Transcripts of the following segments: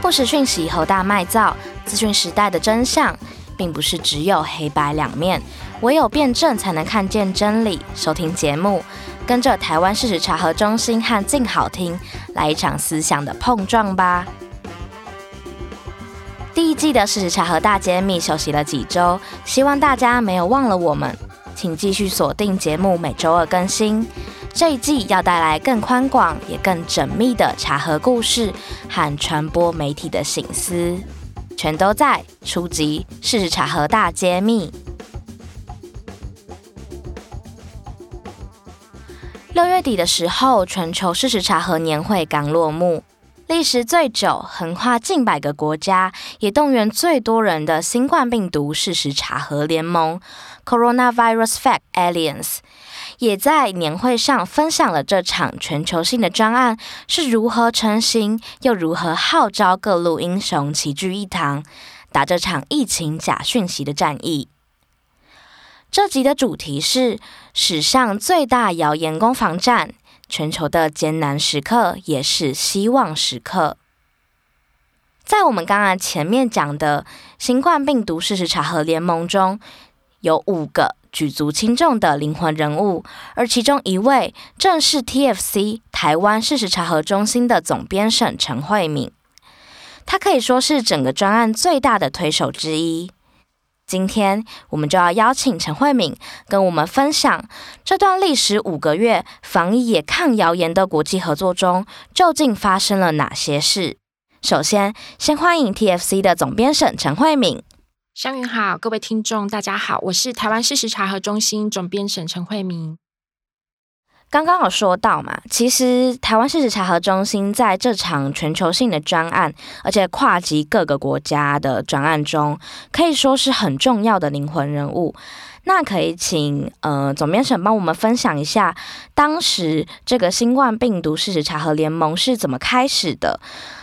不实讯息和大卖造，资讯时代的真相，并不是只有黑白两面，唯有辩证才能看见真理。收听节目，跟着台湾事实查核中心和静好听，来一场思想的碰撞吧。第一季的事实查核大揭秘休息了几周，希望大家没有忘了我们，请继续锁定节目，每周二更新。这一季要带来更宽广也更缜密的查核故事和传播媒体的醒思，全都在出击事实查核大揭秘。六月底的时候，全球事实查核年会刚落幕。历时最久、横跨近百个国家，也动员最多人的新冠病毒事实查核联盟 （Coronavirus Fact Alliance） 也在年会上分享了这场全球性的专案是如何成型，又如何号召各路英雄齐聚一堂，打这场疫情假讯息的战役。这集的主题是史上最大谣言攻防战。全球的艰难时刻也是希望时刻。在我们刚刚前面讲的新冠病毒事实查核联盟中，有五个举足轻重的灵魂人物，而其中一位正是 TFC 台湾事实查核中心的总编审陈慧敏，他可以说是整个专案最大的推手之一。今天我们就要邀请陈慧敏跟我们分享这段历时五个月防疫也抗谣言的国际合作中，究竟发生了哪些事。首先，先欢迎 TFC 的总编审陈慧敏。湘云好，各位听众大家好，我是台湾事实查核中心总编审陈慧明。刚刚有说到嘛，其实台湾事实查核中心在这场全球性的专案，而且跨及各个国家的专案中，可以说是很重要的灵魂人物。那可以请呃总编审帮我们分享一下，当时这个新冠病毒事实查核联盟是怎么开始的？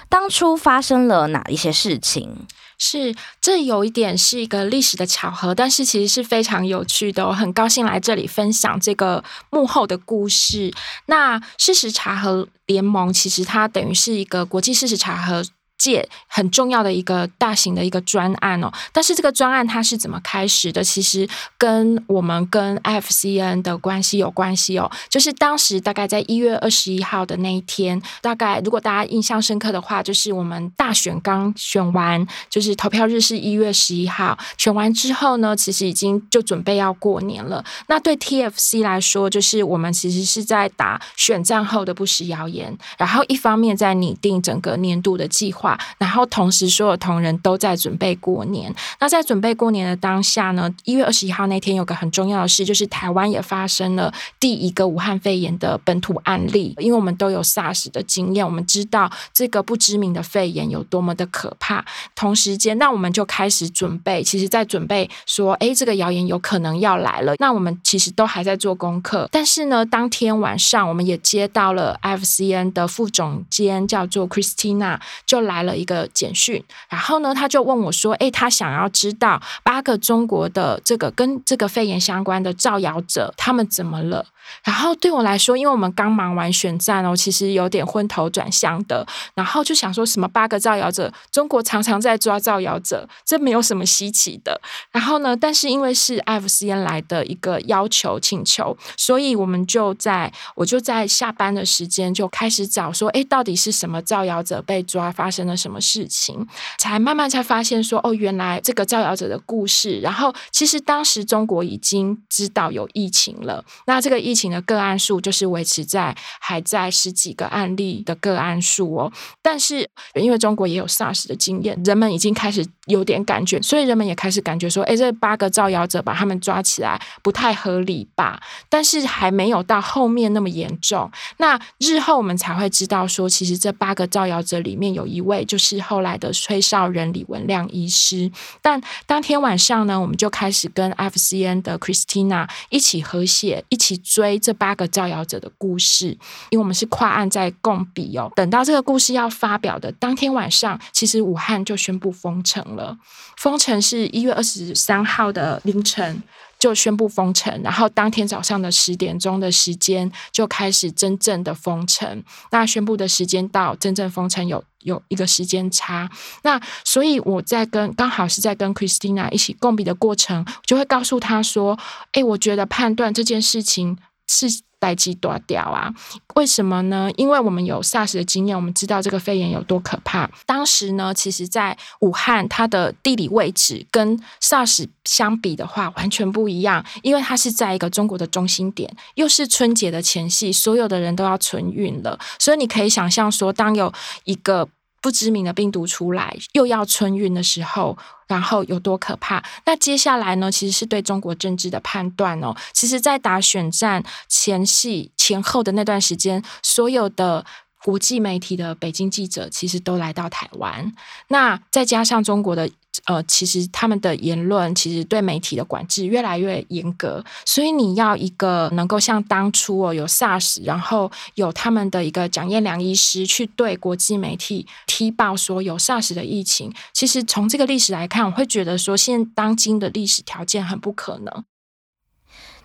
当初发生了哪一些事情？是，这有一点是一个历史的巧合，但是其实是非常有趣的。我很高兴来这里分享这个幕后的故事。那事实查核联盟其实它等于是一个国际事实查核界很重要的一个大型的一个专案哦，但是这个专案它是怎么开始的？其实跟我们跟 F C N 的关系有关系哦。就是当时大概在一月二十一号的那一天，大概如果大家印象深刻的话，就是我们大选刚选完，就是投票日是一月十一号，选完之后呢，其实已经就准备要过年了。那对 TFC 来说，就是我们其实是在打选战后的不实谣言，然后一方面在拟定整个年度的计划。然后同时，所有同仁都在准备过年。那在准备过年的当下呢，一月二十一号那天有个很重要的事，就是台湾也发生了第一个武汉肺炎的本土案例。因为我们都有 SARS 的经验，我们知道这个不知名的肺炎有多么的可怕。同时间，那我们就开始准备，其实在准备说，哎，这个谣言有可能要来了。那我们其实都还在做功课。但是呢，当天晚上我们也接到了 FCN 的副总监，叫做 Christina，就来。来了一个简讯，然后呢，他就问我说：“诶，他想要知道八个中国的这个跟这个肺炎相关的造谣者，他们怎么了？”然后对我来说，因为我们刚忙完选战哦，其实有点昏头转向的。然后就想说什么八个造谣者，中国常常在抓造谣者，这没有什么稀奇的。然后呢，但是因为是 IFCN 来的一个要求请求，所以我们就在我就在下班的时间就开始找说，哎，到底是什么造谣者被抓，发生了什么事情？才慢慢才发现说，哦，原来这个造谣者的故事。然后其实当时中国已经知道有疫情了，那这个疫。疫情的个案数就是维持在还在十几个案例的个案数哦，但是因为中国也有 SARS 的经验，人们已经开始有点感觉，所以人们也开始感觉说，哎，这八个造谣者把他们抓起来不太合理吧？但是还没有到后面那么严重。那日后我们才会知道说，其实这八个造谣者里面有一位就是后来的吹哨人李文亮医师。但当天晚上呢，我们就开始跟 F C N 的 Christina 一起合写，一起追。这八个造谣者的故事，因为我们是跨案在共笔哦。等到这个故事要发表的当天晚上，其实武汉就宣布封城了。封城是一月二十三号的凌晨。就宣布封城，然后当天早上的十点钟的时间就开始真正的封城。那宣布的时间到真正封城有有一个时间差。那所以我在跟刚好是在跟 Christina 一起共笔的过程，就会告诉他说：“哎，我觉得判断这件事情是。”代志大条啊？为什么呢？因为我们有 SARS 的经验，我们知道这个肺炎有多可怕。当时呢，其实在武汉，它的地理位置跟 SARS 相比的话，完全不一样。因为它是在一个中国的中心点，又是春节的前夕，所有的人都要春运了。所以你可以想象说，当有一个不知名的病毒出来，又要春运的时候，然后有多可怕？那接下来呢？其实是对中国政治的判断哦。其实，在打选战前戏、前后的那段时间，所有的。国际媒体的北京记者其实都来到台湾，那再加上中国的呃，其实他们的言论其实对媒体的管制越来越严格，所以你要一个能够像当初哦有 SARS，然后有他们的一个蒋彦良医师去对国际媒体踢爆说有 SARS 的疫情，其实从这个历史来看，我会觉得说现当今的历史条件很不可能。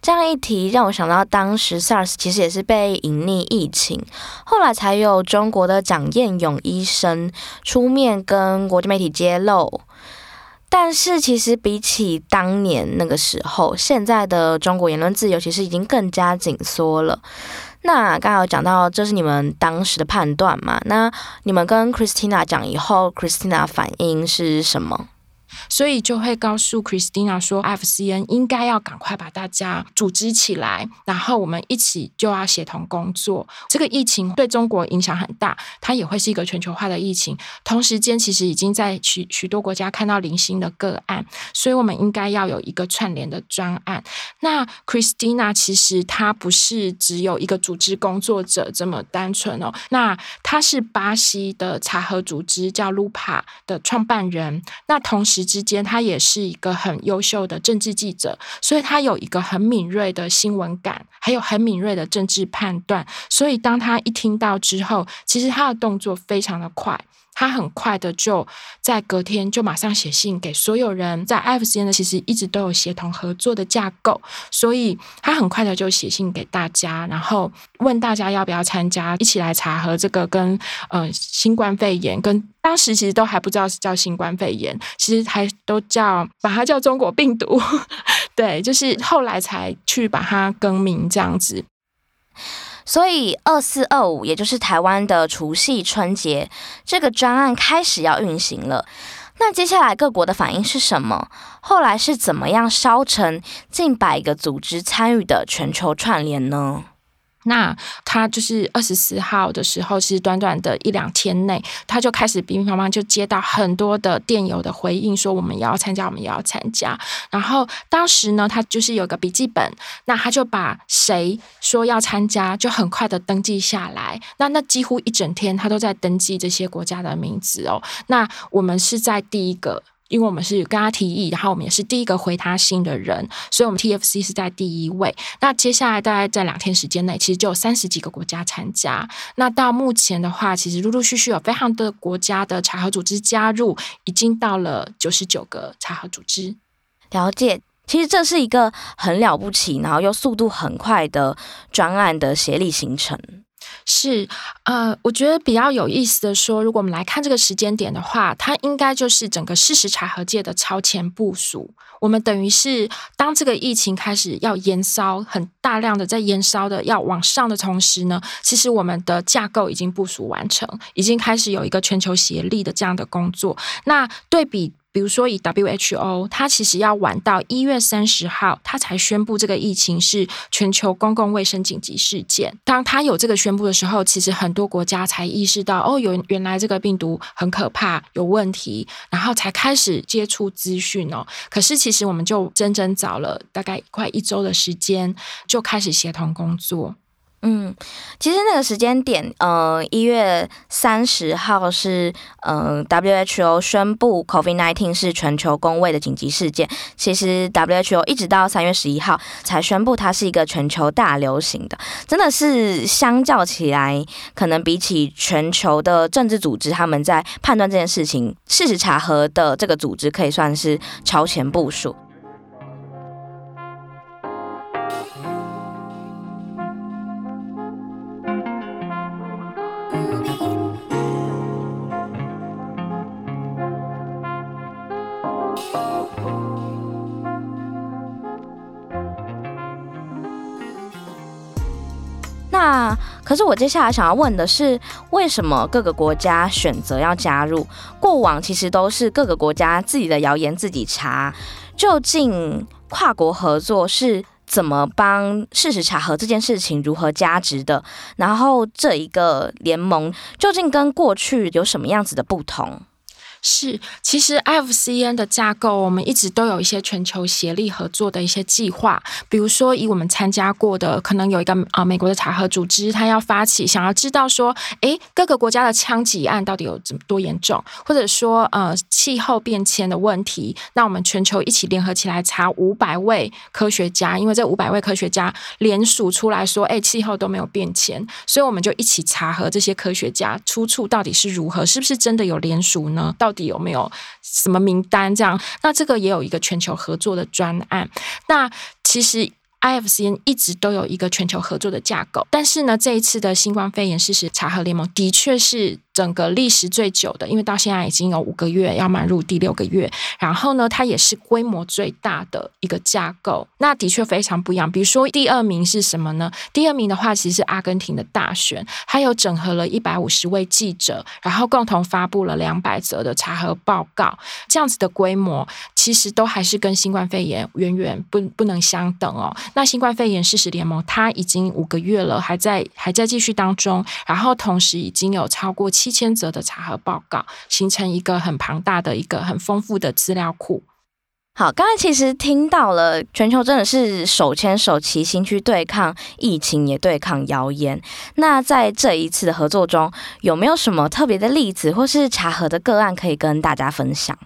这样一提，让我想到当时 SARS 其实也是被隐匿疫情，后来才有中国的蒋彦勇医生出面跟国际媒体揭露。但是其实比起当年那个时候，现在的中国言论自由其实已经更加紧缩了。那刚刚有讲到，这是你们当时的判断嘛？那你们跟 Christina 讲以后，Christina 反应是什么？所以就会告诉 Christina 说，FCN 应该要赶快把大家组织起来，然后我们一起就要协同工作。这个疫情对中国影响很大，它也会是一个全球化的疫情。同时间，其实已经在许许多国家看到零星的个案，所以我们应该要有一个串联的专案。那 Christina 其实她不是只有一个组织工作者这么单纯哦，那她是巴西的查核组织叫 Lupa 的创办人，那同时。之间，他也是一个很优秀的政治记者，所以他有一个很敏锐的新闻感，还有很敏锐的政治判断。所以当他一听到之后，其实他的动作非常的快。他很快的就在隔天就马上写信给所有人，在 f 间呢，其实一直都有协同合作的架构，所以他很快的就写信给大家，然后问大家要不要参加，一起来查核这个跟呃新冠肺炎，跟当时其实都还不知道是叫新冠肺炎，其实还都叫把它叫中国病毒，对，就是后来才去把它更名这样子。所以二四二五，也就是台湾的除夕春节，这个专案开始要运行了。那接下来各国的反应是什么？后来是怎么样烧成近百个组织参与的全球串联呢？那他就是二十四号的时候，其实短短的一两天内，他就开始乒乒乓乓就接到很多的电邮的回应，说我们也要参加，我们也要参加。然后当时呢，他就是有个笔记本，那他就把谁说要参加，就很快的登记下来。那那几乎一整天，他都在登记这些国家的名字哦。那我们是在第一个。因为我们是跟他提议，然后我们也是第一个回他信的人，所以我们 TFC 是在第一位。那接下来大概在两天时间内，其实就有三十几个国家参加。那到目前的话，其实陆陆续续有非常多国家的查核组织加入，已经到了九十九个查核组织。了解，其实这是一个很了不起，然后又速度很快的专案的协力形成。是，呃，我觉得比较有意思的说，如果我们来看这个时间点的话，它应该就是整个事实查核界的超前部署。我们等于是当这个疫情开始要延烧，很大量的在延烧的要往上的同时呢，其实我们的架构已经部署完成，已经开始有一个全球协力的这样的工作。那对比。比如说，以 WHO，它其实要晚到一月三十号，它才宣布这个疫情是全球公共卫生紧急事件。当它有这个宣布的时候，其实很多国家才意识到，哦，原原来这个病毒很可怕，有问题，然后才开始接触资讯哦。可是其实我们就整整早了大概快一周的时间，就开始协同工作。嗯，其实那个时间点，呃，一月三十号是，呃，WHO 宣布 COVID-19 是全球公卫的紧急事件。其实 WHO 一直到三月十一号才宣布它是一个全球大流行的，真的是相较起来，可能比起全球的政治组织，他们在判断这件事情事实查核的这个组织，可以算是超前部署。可是我接下来想要问的是，为什么各个国家选择要加入？过往其实都是各个国家自己的谣言自己查，究竟跨国合作是怎么帮事实查核这件事情如何加值的？然后这一个联盟究竟跟过去有什么样子的不同？是，其实 F C N 的架构，我们一直都有一些全球协力合作的一些计划。比如说，以我们参加过的，可能有一个啊、呃，美国的查核组织，他要发起，想要知道说，诶，各个国家的枪击案到底有怎么多严重，或者说，呃，气候变迁的问题，那我们全球一起联合起来查五百位科学家，因为这五百位科学家联署出来说，诶，气候都没有变迁，所以我们就一起查核这些科学家出处到底是如何，是不是真的有联署呢？到到底有没有什么名单？这样，那这个也有一个全球合作的专案。那其实 IFCN 一直都有一个全球合作的架构，但是呢，这一次的新冠肺炎事实查核联盟的确是。整个历时最久的，因为到现在已经有五个月，要迈入第六个月。然后呢，它也是规模最大的一个架构。那的确非常不一样。比如说，第二名是什么呢？第二名的话，其实是阿根廷的大选，它有整合了一百五十位记者，然后共同发布了两百则的查核报告。这样子的规模，其实都还是跟新冠肺炎远远不不能相等哦。那新冠肺炎事实联盟，它已经五个月了，还在还在继续当中。然后同时已经有超过七。一千则的查核报告，形成一个很庞大的一个很丰富的资料库。好，刚才其实听到了，全球真的是手牵手齐心去对抗疫情，也对抗谣言。那在这一次的合作中，有没有什么特别的例子，或是查核的个案可以跟大家分享？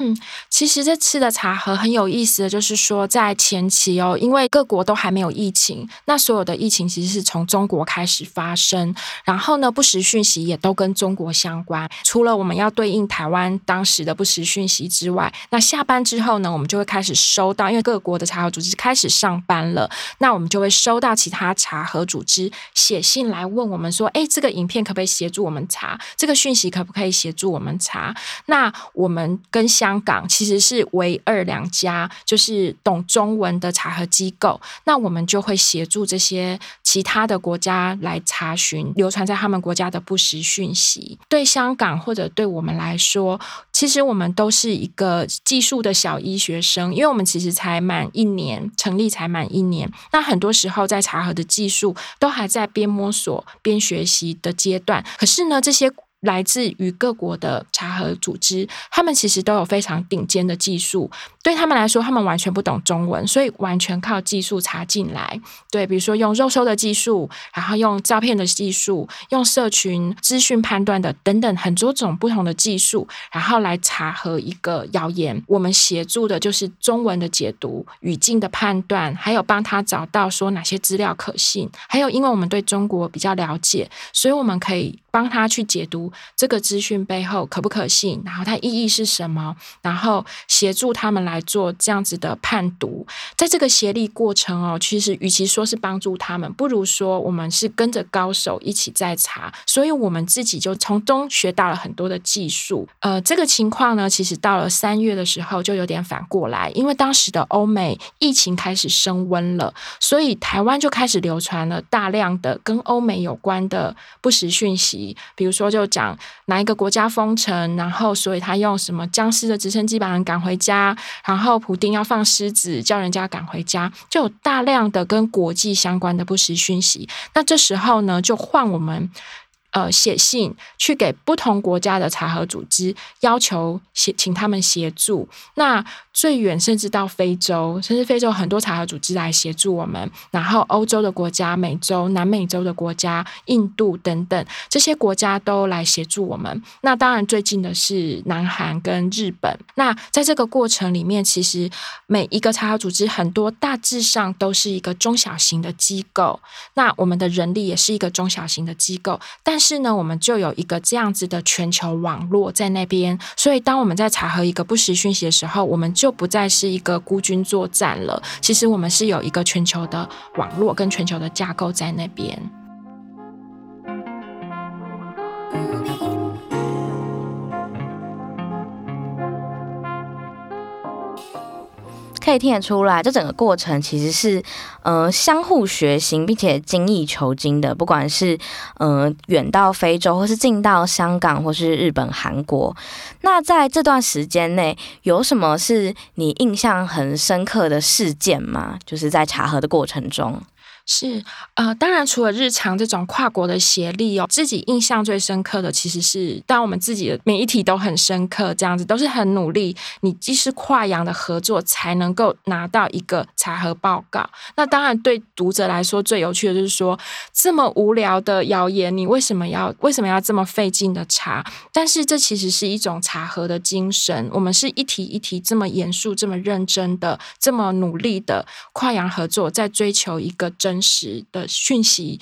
嗯，其实这次的茶盒很有意思的就是说，在前期哦，因为各国都还没有疫情，那所有的疫情其实是从中国开始发生，然后呢，不实讯息也都跟中国相关。除了我们要对应台湾当时的不实讯息之外，那下班之后呢，我们就会开始收到，因为各国的茶盒组织开始上班了，那我们就会收到其他茶盒组织写信来问我们说，哎，这个影片可不可以协助我们查？这个讯息可不可以协助我们查？那我们跟香港其实是唯二两家就是懂中文的查核机构，那我们就会协助这些其他的国家来查询流传在他们国家的不实讯息。对香港或者对我们来说，其实我们都是一个技术的小医学生，因为我们其实才满一年，成立才满一年，那很多时候在查核的技术都还在边摸索边学习的阶段。可是呢，这些。来自于各国的查核组织，他们其实都有非常顶尖的技术。对他们来说，他们完全不懂中文，所以完全靠技术查进来。对，比如说用肉搜的技术，然后用照片的技术，用社群资讯判断的等等很多种不同的技术，然后来查核一个谣言。我们协助的就是中文的解读、语境的判断，还有帮他找到说哪些资料可信。还有，因为我们对中国比较了解，所以我们可以帮他去解读。这个资讯背后可不可信？然后它意义是什么？然后协助他们来做这样子的判读。在这个协力过程哦，其实与其说是帮助他们，不如说我们是跟着高手一起在查，所以我们自己就从中学到了很多的技术。呃，这个情况呢，其实到了三月的时候就有点反过来，因为当时的欧美疫情开始升温了，所以台湾就开始流传了大量的跟欧美有关的不实讯息，比如说就讲。哪一个国家封城，然后所以他用什么僵尸的直升机把人赶回家，然后普丁要放狮子叫人家赶回家，就有大量的跟国际相关的不实讯息。那这时候呢，就换我们。呃，写信去给不同国家的查核组织，要求协请他们协助。那最远甚至到非洲，甚至非洲很多查核组织来协助我们。然后欧洲的国家、美洲、南美洲的国家、印度等等这些国家都来协助我们。那当然最近的是南韩跟日本。那在这个过程里面，其实每一个查核组织很多大致上都是一个中小型的机构。那我们的人力也是一个中小型的机构，但。是呢，我们就有一个这样子的全球网络在那边，所以当我们在查核一个不实讯息的时候，我们就不再是一个孤军作战了。其实我们是有一个全球的网络跟全球的架构在那边。可以听得出来，这整个过程其实是嗯相互学习，并且精益求精的。不管是嗯远到非洲，或是近到香港，或是日本、韩国，那在这段时间内，有什么是你印象很深刻的事件吗？就是在查核的过程中。是，呃，当然，除了日常这种跨国的协力哦，自己印象最深刻的其实是，当我们自己的每一题都很深刻，这样子都是很努力。你既是跨洋的合作，才能够拿到一个查核报告。那当然，对读者来说最有趣的就是说，这么无聊的谣言，你为什么要为什么要这么费劲的查？但是这其实是一种查核的精神。我们是一题一题这么严肃、这么认真的、这么努力的跨洋合作，在追求一个真。真实的讯息，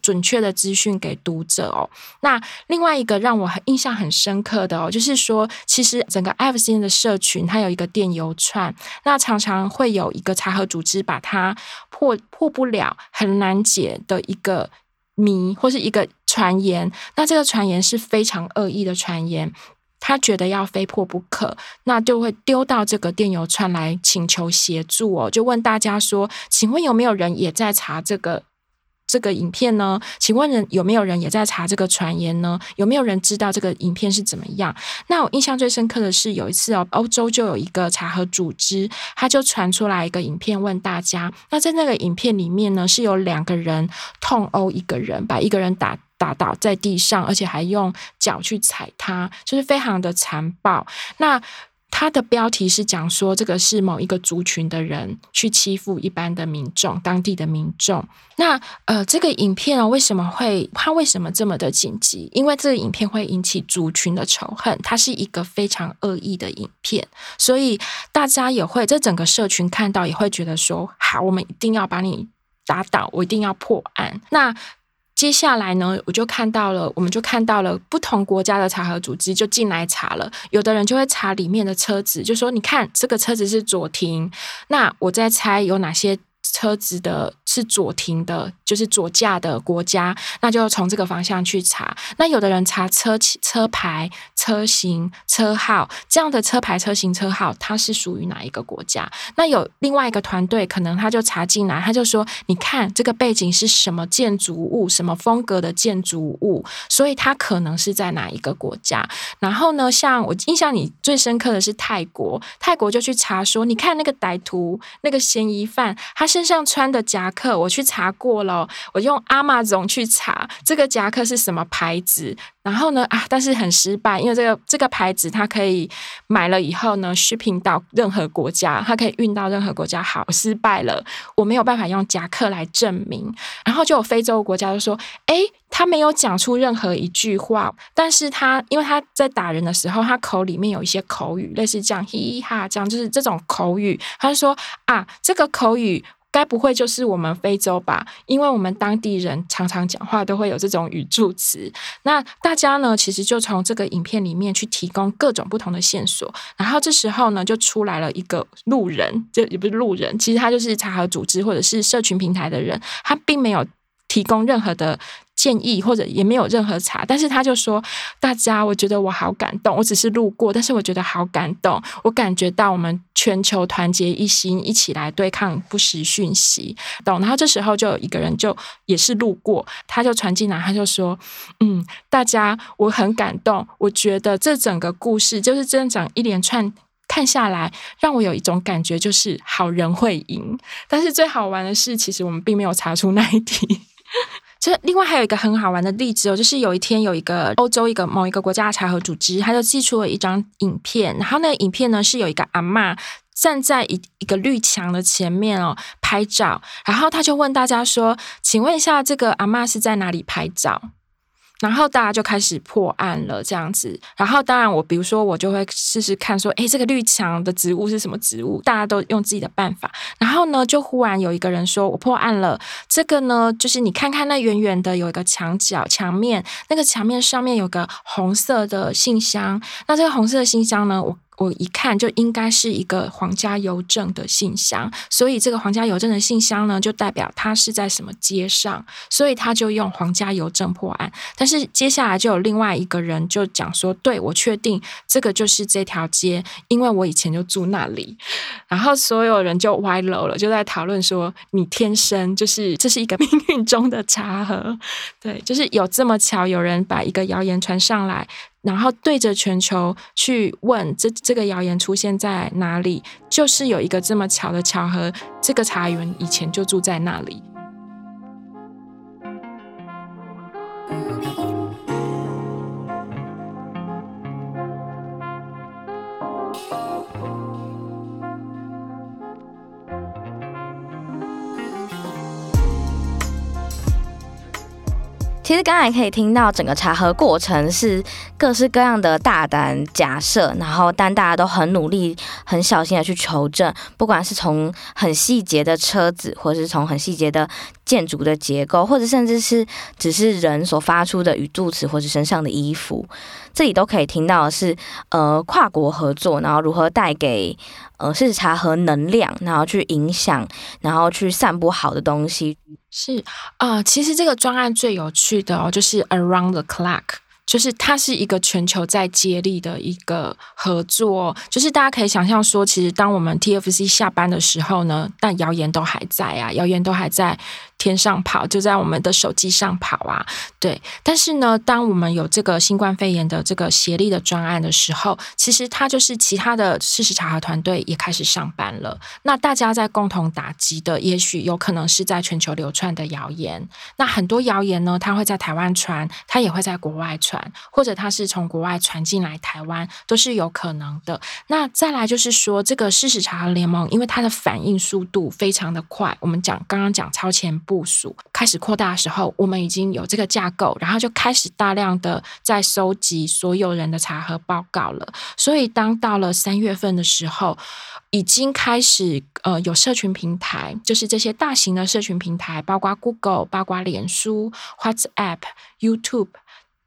准确的资讯给读者哦。那另外一个让我很印象很深刻的哦，就是说，其实整个 IFCN 的社群，它有一个电邮串，那常常会有一个查核组织把它破破不了、很难解的一个谜或是一个传言。那这个传言是非常恶意的传言。他觉得要非破不可，那就会丢到这个电邮串来请求协助哦，就问大家说：“请问有没有人也在查这个这个影片呢？请问人有没有人也在查这个传言呢？有没有人知道这个影片是怎么样？”那我印象最深刻的是有一次哦，欧洲就有一个查核组织，他就传出来一个影片问大家。那在那个影片里面呢，是有两个人痛殴一个人，把一个人打。打倒在地上，而且还用脚去踩他，就是非常的残暴。那他的标题是讲说，这个是某一个族群的人去欺负一般的民众，当地的民众。那呃，这个影片啊，为什么会他为什么这么的紧急？因为这个影片会引起族群的仇恨，它是一个非常恶意的影片，所以大家也会，这整个社群看到也会觉得说，好，我们一定要把你打倒，我一定要破案。那接下来呢，我就看到了，我们就看到了不同国家的查核组织就进来查了。有的人就会查里面的车子，就说：“你看，这个车子是左停。”那我在猜有哪些车子的是左停的，就是左驾的国家，那就从这个方向去查。那有的人查车车牌。车型、车号这样的车牌、车型、车号，它是属于哪一个国家？那有另外一个团队，可能他就查进来，他就说：“你看这个背景是什么建筑物，什么风格的建筑物，所以它可能是在哪一个国家。”然后呢，像我印象里最深刻的是泰国，泰国就去查说：“你看那个歹徒，那个嫌疑犯，他身上穿的夹克，我去查过了，我用 Amazon 去查这个夹克是什么牌子。”然后呢啊，但是很失败，因为这个这个牌子它可以买了以后呢，shipping 到任何国家，它可以运到任何国家。好，失败了，我没有办法用夹克来证明。然后就有非洲国家就说，哎，他没有讲出任何一句话，但是他因为他在打人的时候，他口里面有一些口语，类似这样嘻哈这样，就是这种口语。他就说啊，这个口语。该不会就是我们非洲吧？因为我们当地人常常讲话都会有这种语助词。那大家呢，其实就从这个影片里面去提供各种不同的线索。然后这时候呢，就出来了一个路人，这也不是路人，其实他就是查核组织或者是社群平台的人，他并没有提供任何的。建议或者也没有任何查，但是他就说：“大家，我觉得我好感动。我只是路过，但是我觉得好感动。我感觉到我们全球团结一心，一起来对抗不实讯息。”懂。然后这时候就有一个人就也是路过，他就传进来，他就说：“嗯，大家，我很感动。我觉得这整个故事就是这样一连串看下来，让我有一种感觉，就是好人会赢。但是最好玩的是，其实我们并没有查出那一题。”这另外还有一个很好玩的例子哦，就是有一天有一个欧洲一个某一个国家的查核组织，他就寄出了一张影片，然后那个影片呢是有一个阿嬷站在一一个绿墙的前面哦拍照，然后他就问大家说：“请问一下，这个阿嬷是在哪里拍照？”然后大家就开始破案了，这样子。然后当然，我比如说我就会试试看，说，诶，这个绿墙的植物是什么植物？大家都用自己的办法。然后呢，就忽然有一个人说，我破案了。这个呢，就是你看看那远远的有一个墙角墙面，那个墙面上面有个红色的信箱。那这个红色的信箱呢，我。我一看就应该是一个皇家邮政的信箱，所以这个皇家邮政的信箱呢，就代表它是在什么街上，所以他就用皇家邮政破案。但是接下来就有另外一个人就讲说，对，我确定这个就是这条街，因为我以前就住那里。然后所有人就歪楼了，就在讨论说，你天生就是这是一个命运中的茶盒，对，就是有这么巧，有人把一个谣言传上来。然后对着全球去问这这个谣言出现在哪里，就是有一个这么巧的巧合，这个茶园以前就住在那里。实刚才可以听到整个查核过程是各式各样的大胆假设，然后但大家都很努力、很小心的去求证，不管是从很细节的车子，或者是从很细节的建筑的结构，或者甚至是只是人所发出的语助词，或是身上的衣服，这里都可以听到的是呃跨国合作，然后如何带给呃事实查核能量，然后去影响，然后去散播好的东西。是啊、其实这个专案最有趣的哦，就是 Around the Clock，就是它是一个全球在接力的一个合作。就是大家可以想象说，其实当我们 TFC 下班的时候呢，但谣言都还在啊，谣言都还在。天上跑，就在我们的手机上跑啊，对。但是呢，当我们有这个新冠肺炎的这个协力的专案的时候，其实它就是其他的事实查核团队也开始上班了。那大家在共同打击的，也许有可能是在全球流窜的谣言。那很多谣言呢，它会在台湾传，它也会在国外传，或者它是从国外传进来台湾，都是有可能的。那再来就是说，这个事实查核联盟，因为它的反应速度非常的快，我们讲刚刚讲超前。部署开始扩大的时候，我们已经有这个架构，然后就开始大量的在收集所有人的查核报告了。所以当到了三月份的时候，已经开始呃有社群平台，就是这些大型的社群平台，包括 Google、包括脸书、WhatsApp、YouTube，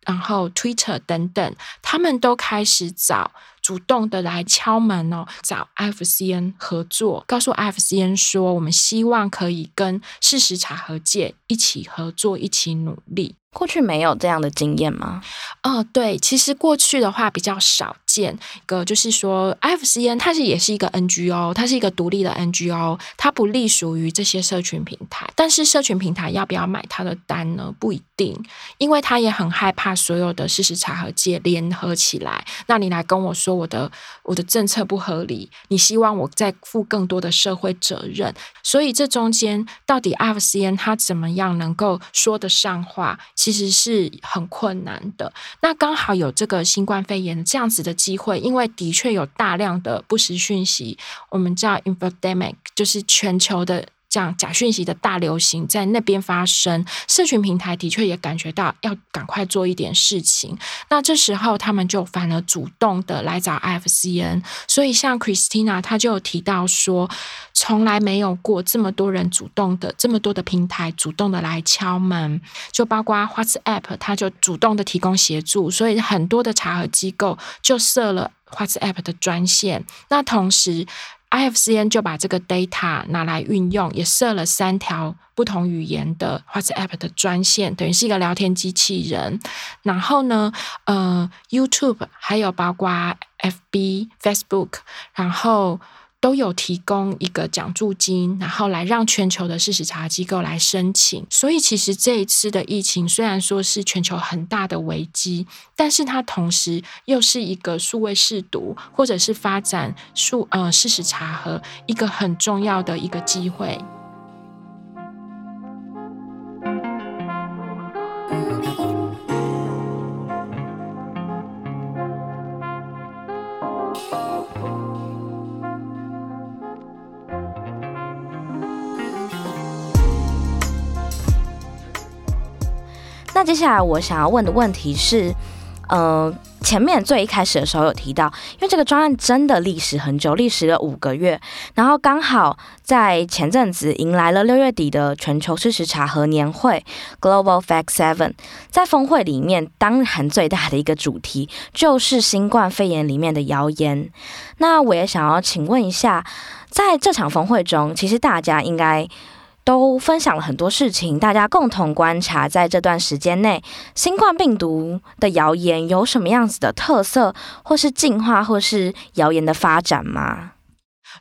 然后 Twitter 等等，他们都开始找。主动的来敲门哦，找 IFCN 合作，告诉 IFCN 说，我们希望可以跟事实查核界一起合作，一起努力。过去没有这样的经验吗？哦，对，其实过去的话比较少见。一个就是说，IFCN 它是也是一个 NGO，它是一个独立的 NGO，它不隶属于这些社群平台。但是社群平台要不要买它的单呢？不一定，因为他也很害怕所有的事实查核界联合起来，那你来跟我说我的我的政策不合理，你希望我再负更多的社会责任。所以这中间到底 IFCN 它怎么样能够说得上话？其实是很困难的。那刚好有这个新冠肺炎这样子的机会，因为的确有大量的不实讯息，我们叫 infodemic，就是全球的。这样假讯息的大流行在那边发生，社群平台的确也感觉到要赶快做一点事情。那这时候他们就反而主动的来找 IFCN，所以像 Christina 她就有提到说，从来没有过这么多人主动的，这么多的平台主动的来敲门，就包括 WhatsApp，他就主动的提供协助，所以很多的查核机构就设了 WhatsApp 的专线。那同时，IFCN 就把这个 data 拿来运用，也设了三条不同语言的 WhatsApp 的专线，等于是一个聊天机器人。然后呢，呃，YouTube 还有包括 FB、Facebook，然后。都有提供一个奖助金，然后来让全球的事实查机构来申请。所以，其实这一次的疫情虽然说是全球很大的危机，但是它同时又是一个数位试读或者是发展数呃事实查核一个很重要的一个机会。接下来我想要问的问题是，呃，前面最一开始的时候有提到，因为这个专案真的历时很久，历时了五个月，然后刚好在前阵子迎来了六月底的全球事实查核年会 Global Fact Seven，在峰会里面，当然最大的一个主题就是新冠肺炎里面的谣言。那我也想要请问一下，在这场峰会中，其实大家应该。都分享了很多事情，大家共同观察，在这段时间内，新冠病毒的谣言有什么样子的特色，或是进化，或是谣言的发展吗？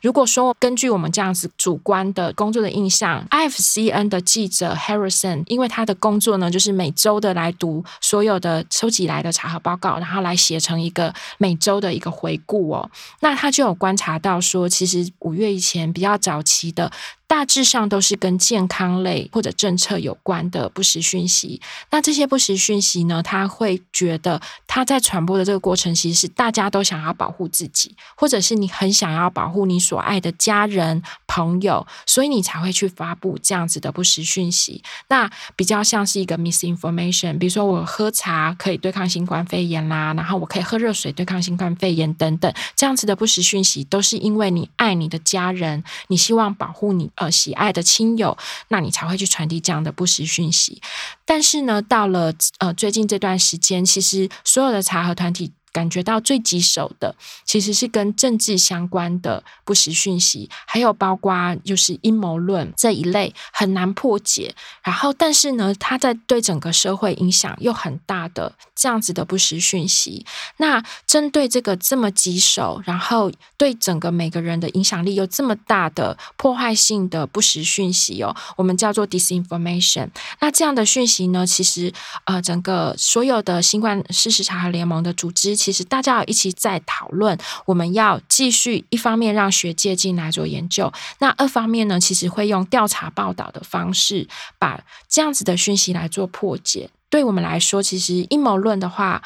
如果说根据我们这样子主观的工作的印象，IFCN 的记者 Harrison，因为他的工作呢，就是每周的来读所有的收集来的查核报告，然后来写成一个每周的一个回顾哦。那他就有观察到说，其实五月以前比较早期的。大致上都是跟健康类或者政策有关的不实讯息。那这些不实讯息呢，他会觉得他在传播的这个过程，其实是大家都想要保护自己，或者是你很想要保护你所爱的家人朋友，所以你才会去发布这样子的不实讯息。那比较像是一个 misinformation，比如说我喝茶可以对抗新冠肺炎啦，然后我可以喝热水对抗新冠肺炎等等，这样子的不实讯息，都是因为你爱你的家人，你希望保护你。喜爱的亲友，那你才会去传递这样的不实讯息。但是呢，到了呃最近这段时间，其实所有的茶和团体。感觉到最棘手的，其实是跟政治相关的不实讯息，还有包括就是阴谋论这一类很难破解。然后，但是呢，它在对整个社会影响又很大的这样子的不实讯息。那针对这个这么棘手，然后对整个每个人的影响力又这么大的破坏性的不实讯息哦，我们叫做 disinformation。那这样的讯息呢，其实呃，整个所有的新冠事实查核联盟的组织。其实大家要一起在讨论，我们要继续一方面让学界进来做研究，那二方面呢，其实会用调查报道的方式，把这样子的讯息来做破解。对我们来说，其实阴谋论的话，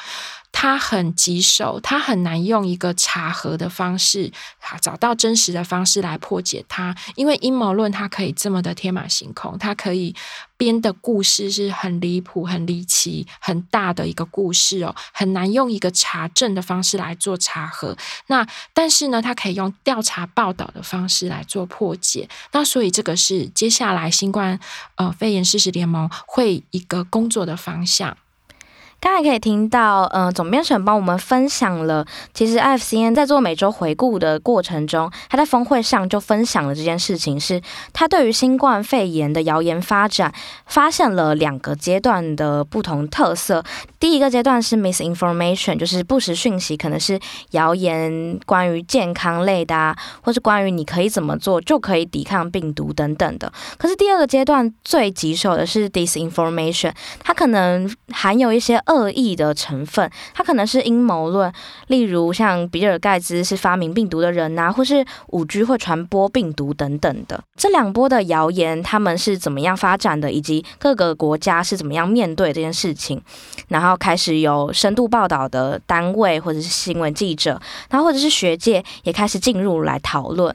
它很棘手，它很难用一个查核的方式啊，找到真实的方式来破解它。因为阴谋论它可以这么的天马行空，它可以编的故事是很离谱、很离奇、很大的一个故事哦，很难用一个查证的方式来做查核。那但是呢，它可以用调查报道的方式来做破解。那所以这个是接下来新冠呃肺炎事实联盟会一个工作的方向。刚才可以听到，呃，总编审帮我们分享了，其实 IFCN 在做每周回顾的过程中，他在峰会上就分享了这件事情，是他对于新冠肺炎的谣言发展，发现了两个阶段的不同特色。第一个阶段是 misinformation，就是不实讯息，可能是谣言，关于健康类的啊，或是关于你可以怎么做就可以抵抗病毒等等的。可是第二个阶段最棘手的是 disinformation，它可能含有一些。恶意的成分，它可能是阴谋论，例如像比尔盖茨是发明病毒的人呐、或是五 G 会传播病毒等等的。这两波的谣言，他们是怎么样发展的，以及各个国家是怎么样面对这件事情，然后开始有深度报道的单位或者是新闻记者，然后或者是学界也开始进入来讨论。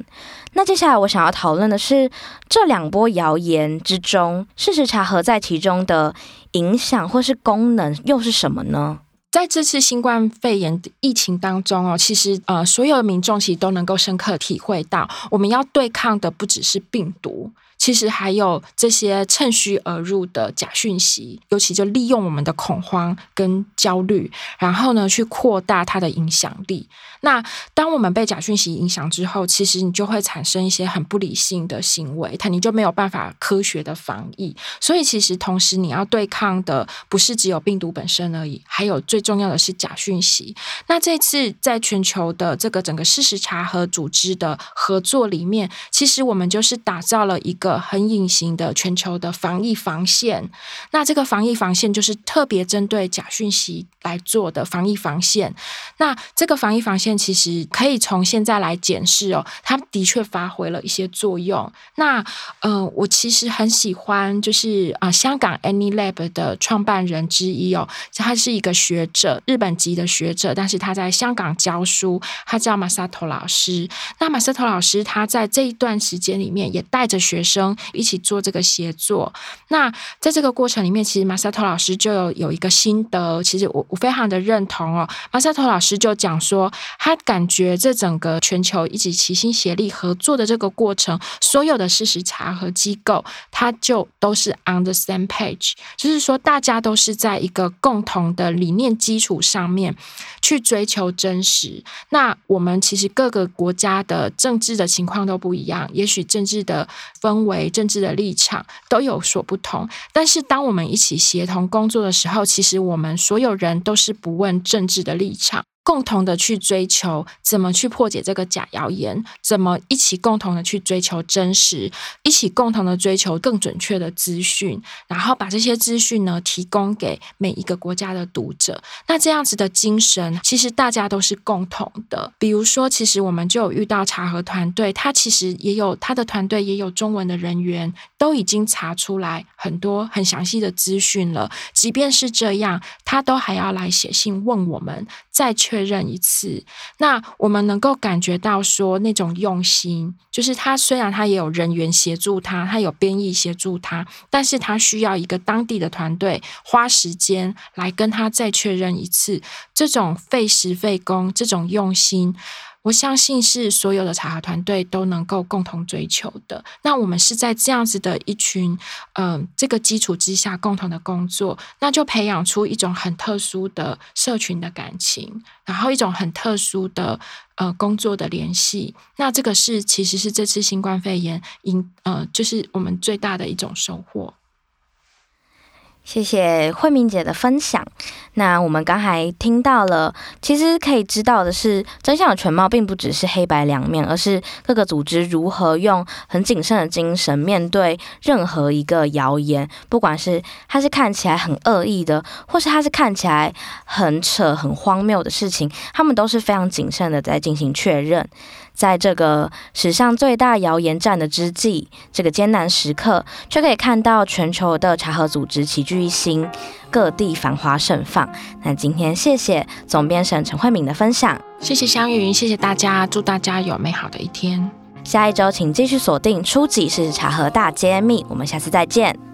那接下来我想要讨论的是这两波谣言之中，事实查核在其中的影响或是功能又是什么呢？在这次新冠肺炎疫情当中哦，其实呃，所有的民众其实都能够深刻体会到，我们要对抗的不只是病毒。其实还有这些趁虚而入的假讯息，尤其就利用我们的恐慌跟焦虑，然后呢，去扩大它的影响力。那当我们被假讯息影响之后，其实你就会产生一些很不理性的行为，它你就没有办法科学的防疫。所以，其实同时你要对抗的不是只有病毒本身而已，还有最重要的是假讯息。那这次在全球的这个整个事实查核组织的合作里面，其实我们就是打造了一个。很隐形的全球的防疫防线，那这个防疫防线就是特别针对假讯息来做的防疫防线。那这个防疫防线其实可以从现在来检视哦，它的确发挥了一些作用。那呃，我其实很喜欢，就是啊、香港 AnyLab 的创办人之一哦，他是一个学者，日本籍的学者，但是他在香港教书，他叫马萨托老师。那马萨托老师他在这一段时间里面也带着学生。生一起做这个协作。那在这个过程里面，其实马萨托老师就有有一个心得，其实我我非常的认同哦。马萨托老师就讲说，他感觉这整个全球一起齐心协力合作的这个过程，所有的事实查核机构，他就都是 on the same page，就是说大家都是在一个共同的理念基础上面去追求真实。那我们其实各个国家的政治的情况都不一样，也许政治的氛围、为政治的立场都有所不同。但是，当我们一起协同工作的时候，其实我们所有人都是不问政治的立场。共同的去追求怎么去破解这个假谣言，怎么一起共同的去追求真实，一起共同的追求更准确的资讯，然后把这些资讯呢提供给每一个国家的读者。那这样子的精神，其实大家都是共同的。比如说，其实我们就有遇到查核团队，他其实也有他的团队也有中文的人员，都已经查出来很多很详细的资讯了。即便是这样，他都还要来写信问我们，再确认一次，那我们能够感觉到说那种用心，就是他虽然他也有人员协助他，他有编译协助他，但是他需要一个当地的团队花时间来跟他再确认一次，这种费时费工，这种用心。我相信是所有的茶茶团队都能够共同追求的。那我们是在这样子的一群，嗯、呃，这个基础之下共同的工作，那就培养出一种很特殊的社群的感情，然后一种很特殊的呃工作的联系。那这个是其实是这次新冠肺炎，因呃，就是我们最大的一种收获。谢谢慧敏姐的分享。那我们刚才听到了，其实可以知道的是，真相的全貌并不只是黑白两面，而是各个组织如何用很谨慎的精神面对任何一个谣言，不管是它是看起来很恶意的，或是它是看起来很扯、很荒谬的事情，他们都是非常谨慎的在进行确认。在这个史上最大谣言战的之际，这个艰难时刻，却可以看到全球的查核组织齐聚一心，各地繁花盛放。那今天谢谢总编审陈慧敏的分享，谢谢香云，谢谢大家，祝大家有美好的一天。下一周请继续锁定出击事实查核大揭秘，我们下次再见。